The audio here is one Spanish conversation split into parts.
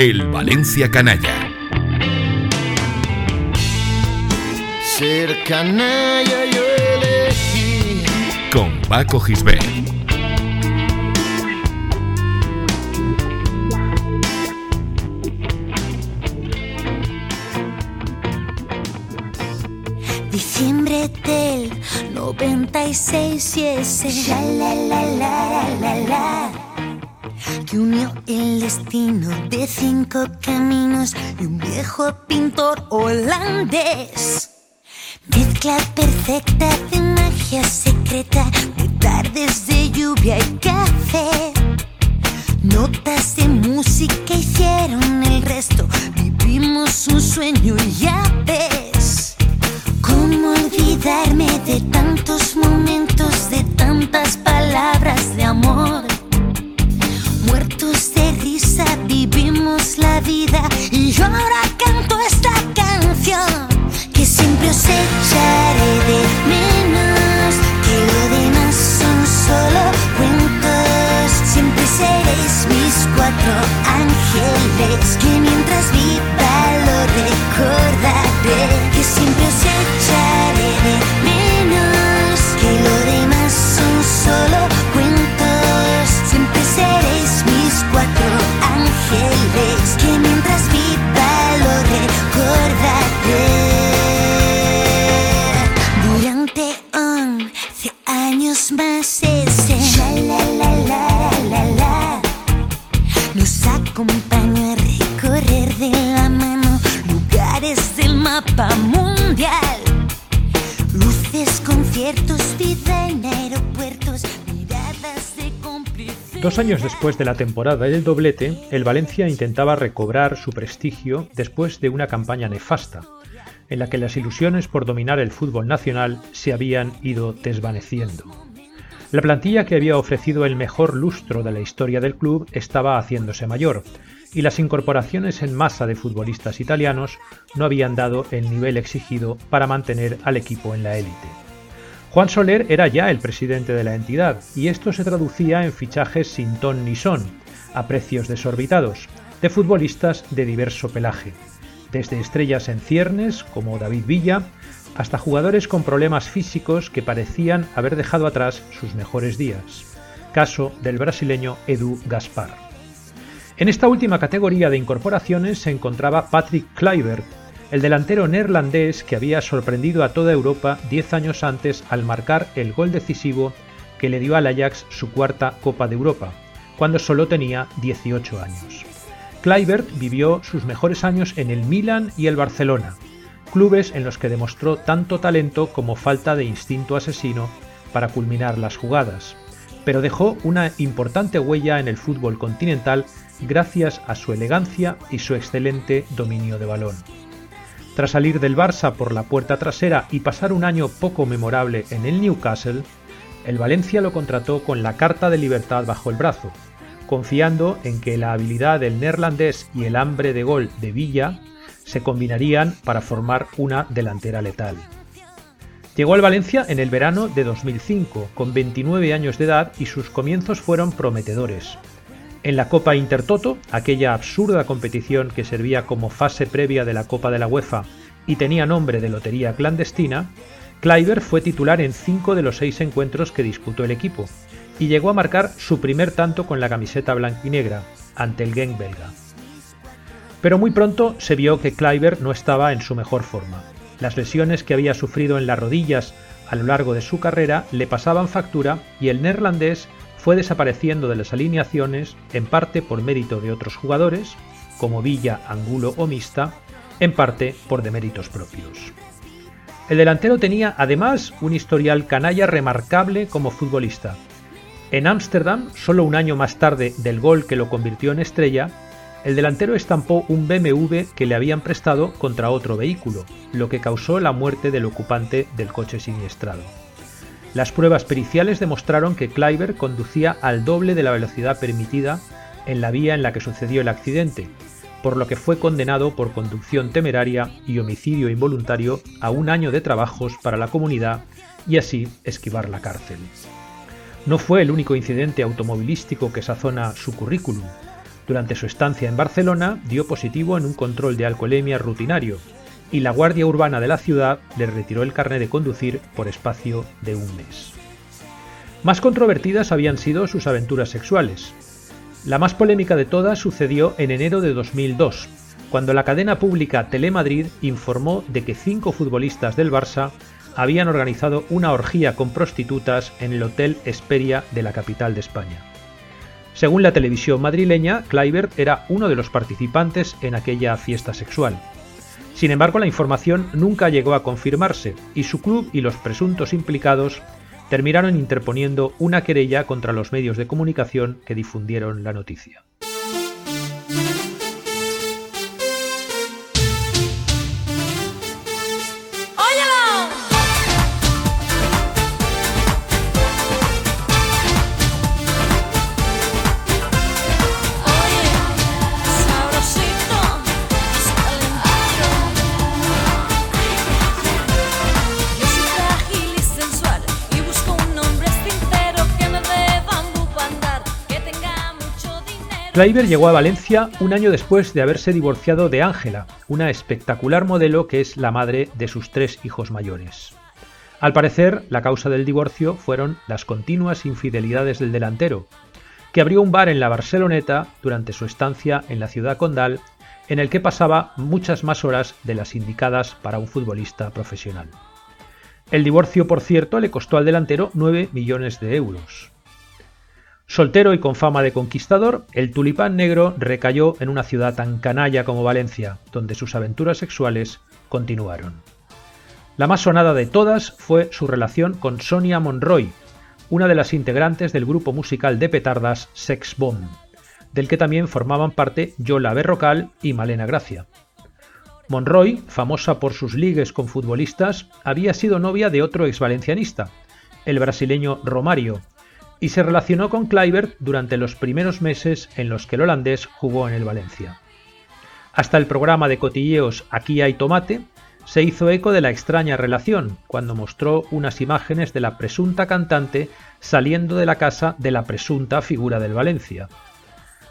El Valencia Canalla. Ser canalla yo elegí. Con Paco Gisbert. Diciembre del 96 y ese la la la la la la que unió el destino de cinco caminos y un viejo pintor holandés. Mezcla perfecta de magia secreta, de tardes de lluvia y café. Notas de música hicieron el resto, vivimos un sueño y ya ves. ¿Cómo olvidarme de tantos momentos, de tantas palabras la vida Dos años después de la temporada del doblete, el Valencia intentaba recobrar su prestigio después de una campaña nefasta, en la que las ilusiones por dominar el fútbol nacional se habían ido desvaneciendo. La plantilla que había ofrecido el mejor lustro de la historia del club estaba haciéndose mayor, y las incorporaciones en masa de futbolistas italianos no habían dado el nivel exigido para mantener al equipo en la élite. Juan Soler era ya el presidente de la entidad, y esto se traducía en fichajes sin ton ni son, a precios desorbitados, de futbolistas de diverso pelaje, desde estrellas en ciernes como David Villa, hasta jugadores con problemas físicos que parecían haber dejado atrás sus mejores días. Caso del brasileño Edu Gaspar. En esta última categoría de incorporaciones se encontraba Patrick Kluivert, el delantero neerlandés que había sorprendido a toda Europa 10 años antes al marcar el gol decisivo que le dio al Ajax su cuarta Copa de Europa, cuando solo tenía 18 años. Kluivert vivió sus mejores años en el Milan y el Barcelona, clubes en los que demostró tanto talento como falta de instinto asesino para culminar las jugadas, pero dejó una importante huella en el fútbol continental gracias a su elegancia y su excelente dominio de balón. Tras salir del Barça por la puerta trasera y pasar un año poco memorable en el Newcastle, el Valencia lo contrató con la carta de libertad bajo el brazo, confiando en que la habilidad del neerlandés y el hambre de gol de Villa se combinarían para formar una delantera letal. Llegó al Valencia en el verano de 2005, con 29 años de edad y sus comienzos fueron prometedores. En la Copa Intertoto, aquella absurda competición que servía como fase previa de la Copa de la UEFA y tenía nombre de lotería clandestina, Kluivert fue titular en cinco de los seis encuentros que disputó el equipo y llegó a marcar su primer tanto con la camiseta blanquinegra ante el Genk belga. Pero muy pronto se vio que Kluivert no estaba en su mejor forma. Las lesiones que había sufrido en las rodillas a lo largo de su carrera le pasaban factura y el neerlandés fue desapareciendo de las alineaciones en parte por mérito de otros jugadores, como Villa, Angulo o Mista, en parte por deméritos propios. El delantero tenía además un historial canalla remarcable como futbolista. En Ámsterdam, solo un año más tarde del gol que lo convirtió en estrella, el delantero estampó un BMW que le habían prestado contra otro vehículo, lo que causó la muerte del ocupante del coche siniestrado. Las pruebas periciales demostraron que Kluivert conducía al doble de la velocidad permitida en la vía en la que sucedió el accidente, por lo que fue condenado por conducción temeraria y homicidio involuntario a un año de trabajos para la comunidad y así esquivar la cárcel. No fue el único incidente automovilístico que sazona su currículum. Durante su estancia en Barcelona dio positivo en un control de alcoholemia rutinario y la Guardia Urbana de la ciudad le retiró el carnet de conducir por espacio de un mes. Más controvertidas habían sido sus aventuras sexuales. La más polémica de todas sucedió en enero de 2002, cuando la cadena pública Telemadrid informó de que cinco futbolistas del Barça habían organizado una orgía con prostitutas en el Hotel Esperia de la capital de España. Según la televisión madrileña, Kluivert era uno de los participantes en aquella fiesta sexual. Sin embargo, la información nunca llegó a confirmarse y su club y los presuntos implicados terminaron interponiendo una querella contra los medios de comunicación que difundieron la noticia. Kleiber llegó a Valencia un año después de haberse divorciado de Ángela, una espectacular modelo que es la madre de sus tres hijos mayores. Al parecer, la causa del divorcio fueron las continuas infidelidades del delantero, que abrió un bar en la Barceloneta durante su estancia en la ciudad condal, en el que pasaba muchas más horas de las indicadas para un futbolista profesional. El divorcio, por cierto, le costó al delantero 9 millones de euros. Soltero y con fama de conquistador, el tulipán negro recayó en una ciudad tan canalla como Valencia, donde sus aventuras sexuales continuaron. La más sonada de todas fue su relación con Sonia Monroy, una de las integrantes del grupo musical de petardas Sex Bomb, del que también formaban parte Yola Berrocal y Malena Gracia. Monroy, famosa por sus ligues con futbolistas, había sido novia de otro exvalencianista, el brasileño Romario, y se relacionó con Kluivert durante los primeros meses en los que el holandés jugó en el Valencia. Hasta el programa de cotilleos Aquí hay tomate se hizo eco de la extraña relación cuando mostró unas imágenes de la presunta cantante saliendo de la casa de la presunta figura del Valencia.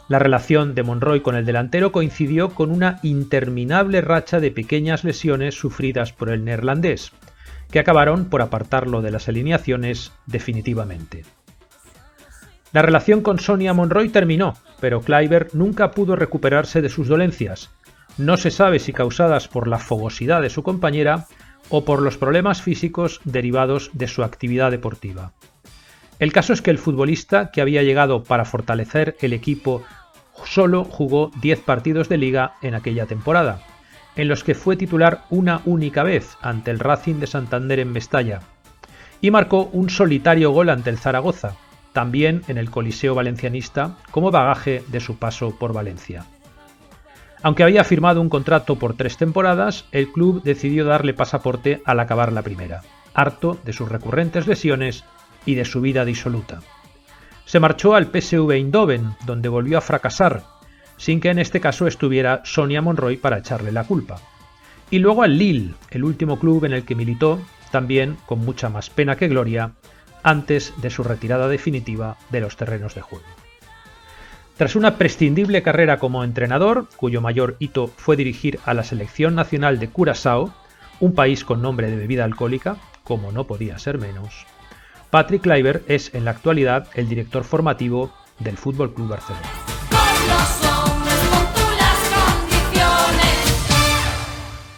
La relación de Monroy con el delantero coincidió con una interminable racha de pequeñas lesiones sufridas por el neerlandés, que acabaron por apartarlo de las alineaciones definitivamente. La relación con Sonia Monroy terminó, pero Kluivert nunca pudo recuperarse de sus dolencias. No se sabe si causadas por la fogosidad de su compañera o por los problemas físicos derivados de su actividad deportiva. El caso es que el futbolista, que había llegado para fortalecer el equipo, solo jugó 10 partidos de liga en aquella temporada, en los que fue titular una única vez ante el Racing de Santander en Mestalla, y marcó un solitario gol ante el Zaragoza, también en el Coliseo Valencianista como bagaje de su paso por Valencia. Aunque había firmado un contrato por tres temporadas, el club decidió darle pasaporte al acabar la primera, harto de sus recurrentes lesiones y de su vida disoluta. Se marchó al PSV Eindhoven, donde volvió a fracasar, sin que en este caso estuviera Sonia Monroy para echarle la culpa. Y luego al Lille, el último club en el que militó, también con mucha más pena que gloria, antes de su retirada definitiva de los terrenos de juego. Tras una prescindible carrera como entrenador, cuyo mayor hito fue dirigir a la selección nacional de Curazao, un país con nombre de bebida alcohólica, como no podía ser menos, Patrick Kluivert es en la actualidad el director formativo del Fútbol Club Barcelona.